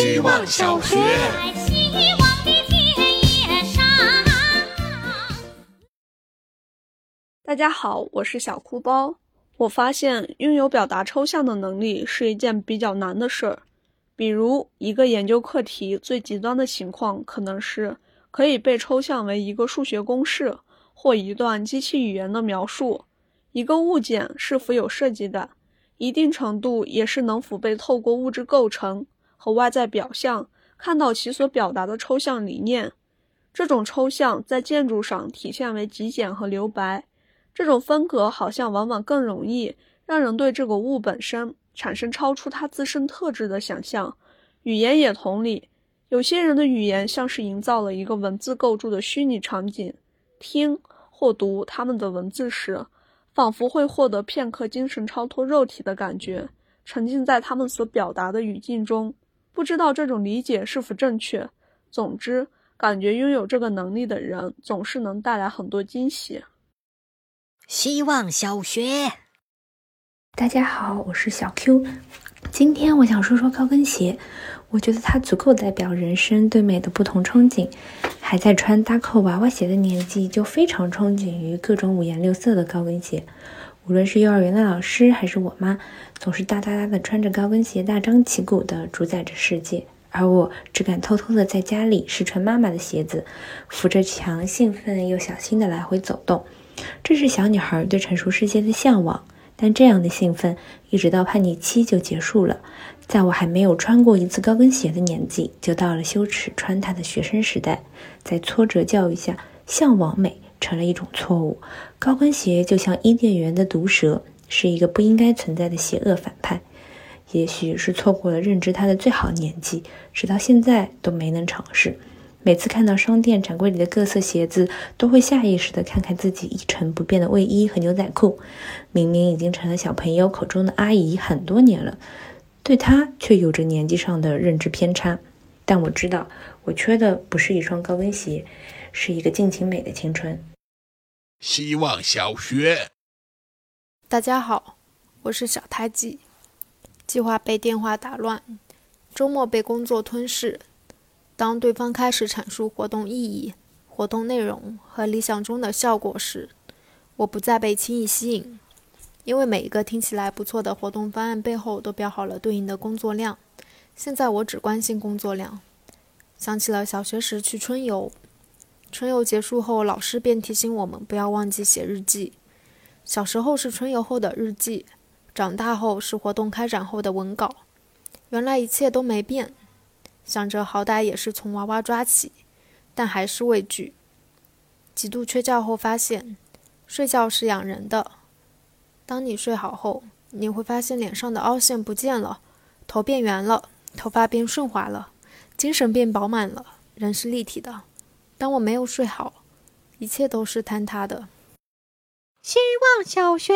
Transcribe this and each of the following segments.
希望小学。在希望的田野上。大家好，我是小哭包。我发现拥有表达抽象的能力是一件比较难的事儿。比如，一个研究课题最极端的情况可能是可以被抽象为一个数学公式或一段机器语言的描述。一个物件是否有设计感，一定程度也是能否被透过物质构成和外在表象看到其所表达的抽象理念。这种抽象在建筑上体现为极简和留白。这种风格好像往往更容易让人对这个物本身产生超出它自身特质的想象。语言也同理，有些人的语言像是营造了一个文字构筑的虚拟场景，听或读他们的文字时，仿佛会获得片刻精神超脱肉体的感觉，沉浸在他们所表达的语境中。不知道这种理解是否正确。总之，感觉拥有这个能力的人总是能带来很多惊喜。希望小学，大家好，我是小 Q。今天我想说说高跟鞋，我觉得它足够代表人生对美的不同憧憬。还在穿搭扣娃娃鞋的年纪，就非常憧憬于各种五颜六色的高跟鞋。无论是幼儿园的老师，还是我妈，总是大大大的穿着高跟鞋，大张旗鼓的主宰着世界。而我只敢偷偷的在家里试穿妈妈的鞋子，扶着墙，兴奋又小心的来回走动。这是小女孩对成熟世界的向往，但这样的兴奋一直到叛逆期就结束了。在我还没有穿过一次高跟鞋的年纪，就到了羞耻穿它的学生时代。在挫折教育下，向往美成了一种错误。高跟鞋就像伊甸园的毒蛇，是一个不应该存在的邪恶反派。也许是错过了认知它的最好年纪，直到现在都没能尝试。每次看到商店展柜里的各色鞋子，都会下意识地看看自己一成不变的卫衣和牛仔裤。明明已经成了小朋友口中的阿姨很多年了，对她却有着年纪上的认知偏差。但我知道，我缺的不是一双高跟鞋，是一个尽情美的青春。希望小学。大家好，我是小胎记。计划被电话打乱，周末被工作吞噬。当对方开始阐述活动意义、活动内容和理想中的效果时，我不再被轻易吸引，因为每一个听起来不错的活动方案背后都标好了对应的工作量。现在我只关心工作量。想起了小学时去春游，春游结束后，老师便提醒我们不要忘记写日记。小时候是春游后的日记。长大后是活动开展后的文稿，原来一切都没变。想着好歹也是从娃娃抓起，但还是畏惧。极度缺觉后发现，睡觉是养人的。当你睡好后，你会发现脸上的凹陷不见了，头变圆了，头发变顺滑了，精神变饱满了，人是立体的。当我没有睡好，一切都是坍塌的。希望小学。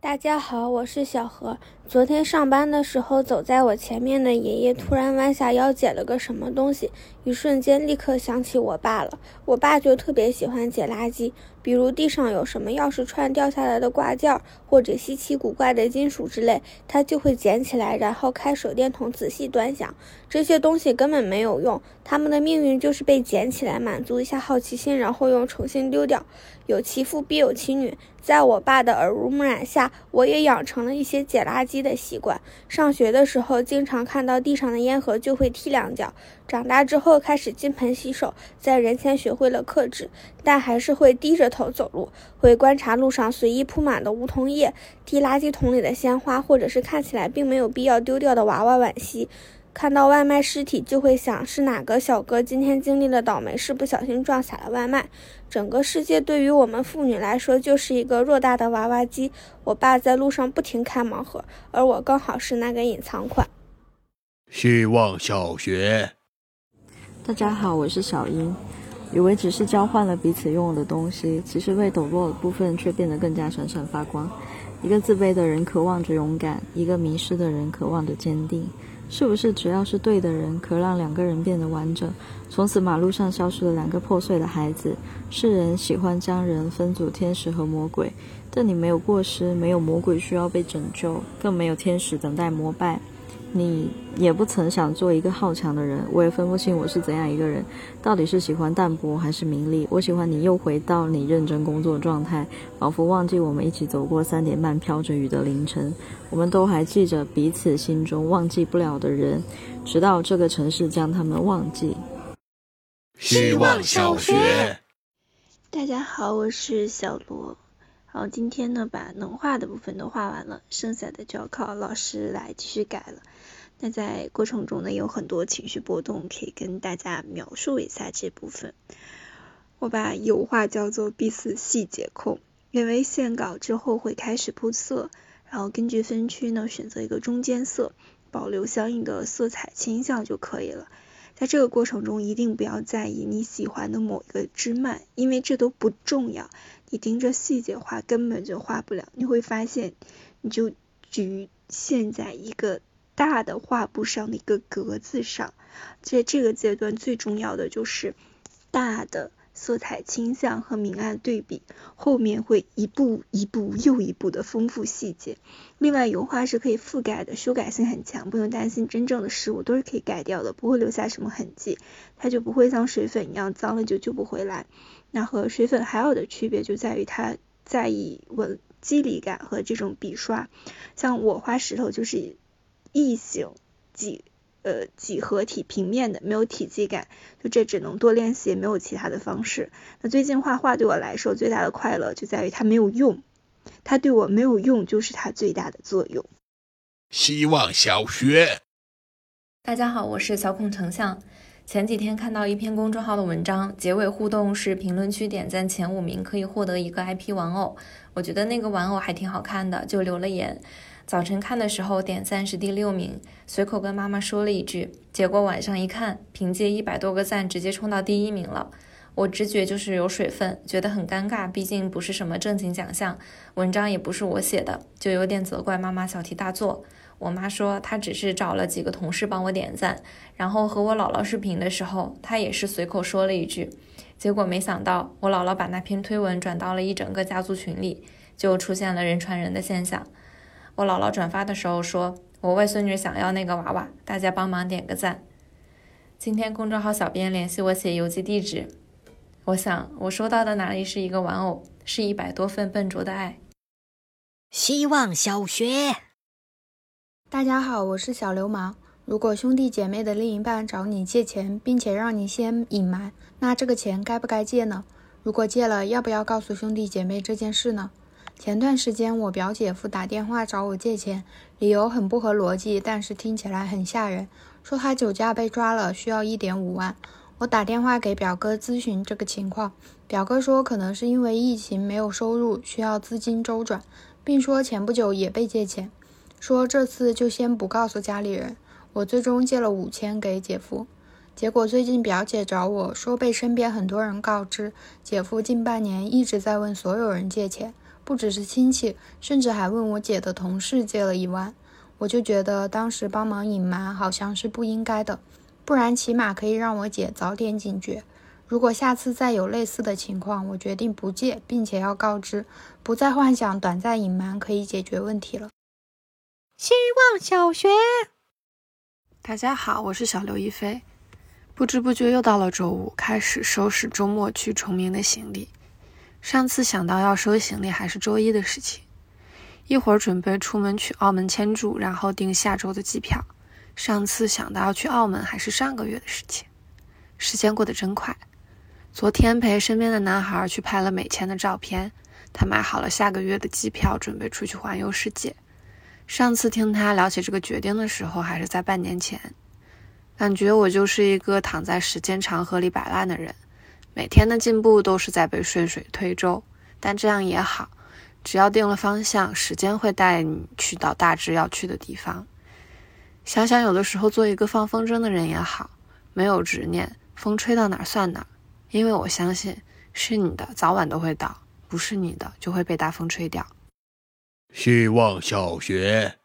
大家好，我是小何。昨天上班的时候，走在我前面的爷爷突然弯下腰捡了个什么东西，一瞬间立刻想起我爸了。我爸就特别喜欢捡垃圾，比如地上有什么钥匙串掉下来的挂件，或者稀奇古怪的金属之类，他就会捡起来，然后开手电筒仔细端详。这些东西根本没有用，他们的命运就是被捡起来，满足一下好奇心，然后又重新丢掉。有其父必有其女，在我爸的耳濡目染下，我也养成了一些捡垃圾的习惯。上学的时候，经常看到地上的烟盒就会踢两脚。长大之后，开始金盆洗手，在人前学会了克制，但还是会低着头走路，会观察路上随意铺满的梧桐叶、踢垃圾桶里的鲜花，或者是看起来并没有必要丢掉的娃娃惋惜。看到外卖尸体，就会想是哪个小哥今天经历了倒霉事，不小心撞洒了外卖。整个世界对于我们妇女来说，就是一个偌大的娃娃机。我爸在路上不停开盲盒，而我刚好是那个隐藏款。希望小学。大家好，我是小英。以为只是交换了彼此拥有的东西，其实被抖落的部分却变得更加闪闪发光。一个自卑的人渴望着勇敢，一个迷失的人渴望着坚定。是不是只要是对的人，可让两个人变得完整？从此，马路上消失了两个破碎的孩子。世人喜欢将人分组天使和魔鬼，但你没有过失，没有魔鬼需要被拯救，更没有天使等待膜拜。你也不曾想做一个好强的人，我也分不清我是怎样一个人，到底是喜欢淡泊还是名利。我喜欢你又回到你认真工作状态，仿佛忘记我们一起走过三点半飘着雨的凌晨，我们都还记着彼此心中忘记不了的人，直到这个城市将他们忘记。希望小学，大家好，我是小罗。然后，今天呢把能画的部分都画完了，剩下的就要靠老师来继续改了。那在过程中呢有很多情绪波动，可以跟大家描述一下这部分。我把油画叫做必死细节控，因为线稿之后会开始铺色，然后根据分区呢选择一个中间色，保留相应的色彩倾向就可以了。在这个过程中，一定不要在意你喜欢的某一个枝蔓，因为这都不重要。你盯着细节画，根本就画不了。你会发现，你就局限在一个大的画布上的一个格子上。在这个阶段，最重要的就是大的。色彩倾向和明暗对比，后面会一步一步又一步的丰富细节。另外，油画是可以覆盖的，修改性很强，不用担心真正的失误都是可以改掉的，不会留下什么痕迹，它就不会像水粉一样脏了就救不回来。那和水粉还有的区别就在于它在意纹肌理感和这种笔刷，像我画石头就是异形几。呃，几何体平面的，没有体积感，就这只能多练习，没有其他的方式。那最近画画对我来说最大的快乐就在于它没有用，它对我没有用就是它最大的作用。希望小学，大家好，我是小孔成像。前几天看到一篇公众号的文章，结尾互动是评论区点赞前五名可以获得一个 IP 玩偶，我觉得那个玩偶还挺好看的，就留了言。早晨看的时候点赞是第六名，随口跟妈妈说了一句，结果晚上一看，凭借一百多个赞直接冲到第一名了。我直觉就是有水分，觉得很尴尬，毕竟不是什么正经奖项，文章也不是我写的，就有点责怪妈妈小题大做。我妈说她只是找了几个同事帮我点赞，然后和我姥姥视频的时候，她也是随口说了一句，结果没想到我姥姥把那篇推文转到了一整个家族群里，就出现了人传人的现象。我姥姥转发的时候说：“我外孙女想要那个娃娃，大家帮忙点个赞。”今天公众号小编联系我写邮寄地址，我想我收到的哪里是一个玩偶，是一百多份笨拙的爱。希望小学，大家好，我是小流氓。如果兄弟姐妹的另一半找你借钱，并且让你先隐瞒，那这个钱该不该借呢？如果借了，要不要告诉兄弟姐妹这件事呢？前段时间，我表姐夫打电话找我借钱，理由很不合逻辑，但是听起来很吓人。说他酒驾被抓了，需要一点五万。我打电话给表哥咨询这个情况，表哥说可能是因为疫情没有收入，需要资金周转，并说前不久也被借钱，说这次就先不告诉家里人。我最终借了五千给姐夫，结果最近表姐找我说被身边很多人告知，姐夫近半年一直在问所有人借钱。不只是亲戚，甚至还问我姐的同事借了一万，我就觉得当时帮忙隐瞒好像是不应该的，不然起码可以让我姐早点警觉。如果下次再有类似的情况，我决定不借，并且要告知，不再幻想短暂隐瞒可以解决问题了。希望小学，大家好，我是小刘亦菲。不知不觉又到了周五，开始收拾周末去崇明的行李。上次想到要收行李还是周一的事情，一会儿准备出门去澳门签注，然后订下周的机票。上次想到要去澳门还是上个月的事情，时间过得真快。昨天陪身边的男孩去拍了美签的照片，他买好了下个月的机票，准备出去环游世界。上次听他聊起这个决定的时候，还是在半年前，感觉我就是一个躺在时间长河里摆烂的人。每天的进步都是在被顺水推舟，但这样也好，只要定了方向，时间会带你去到大致要去的地方。想想有的时候做一个放风筝的人也好，没有执念，风吹到哪儿算哪儿。因为我相信，是你的早晚都会倒，不是你的就会被大风吹掉。希望小学，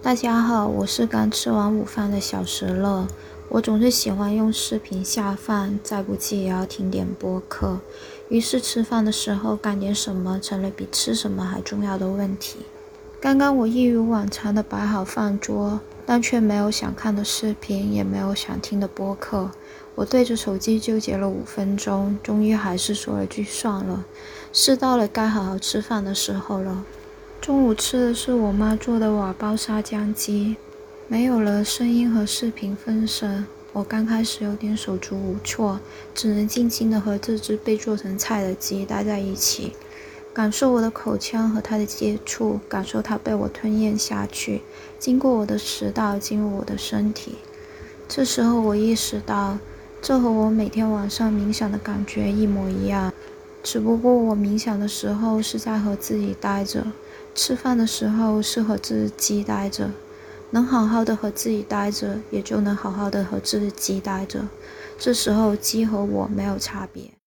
大家好，我是刚吃完午饭的小石乐。我总是喜欢用视频下饭，再不济也要听点播客。于是吃饭的时候干点什么，成了比吃什么还重要的问题。刚刚我一如往常的摆好饭桌，但却没有想看的视频，也没有想听的播客。我对着手机纠结了五分钟，终于还是说了句算了。是到了该好好吃饭的时候了。中午吃的是我妈做的瓦煲沙姜鸡，没有了声音和视频分身，我刚开始有点手足无措，只能静静的和这只被做成菜的鸡待在一起，感受我的口腔和它的接触，感受它被我吞咽下去，经过我的食道进入我的身体。这时候我意识到。这和我每天晚上冥想的感觉一模一样，只不过我冥想的时候是在和自己待着，吃饭的时候是和自己待着。能好好的和自己待着，也就能好好的和自己待着。这时候鸡和我没有差别。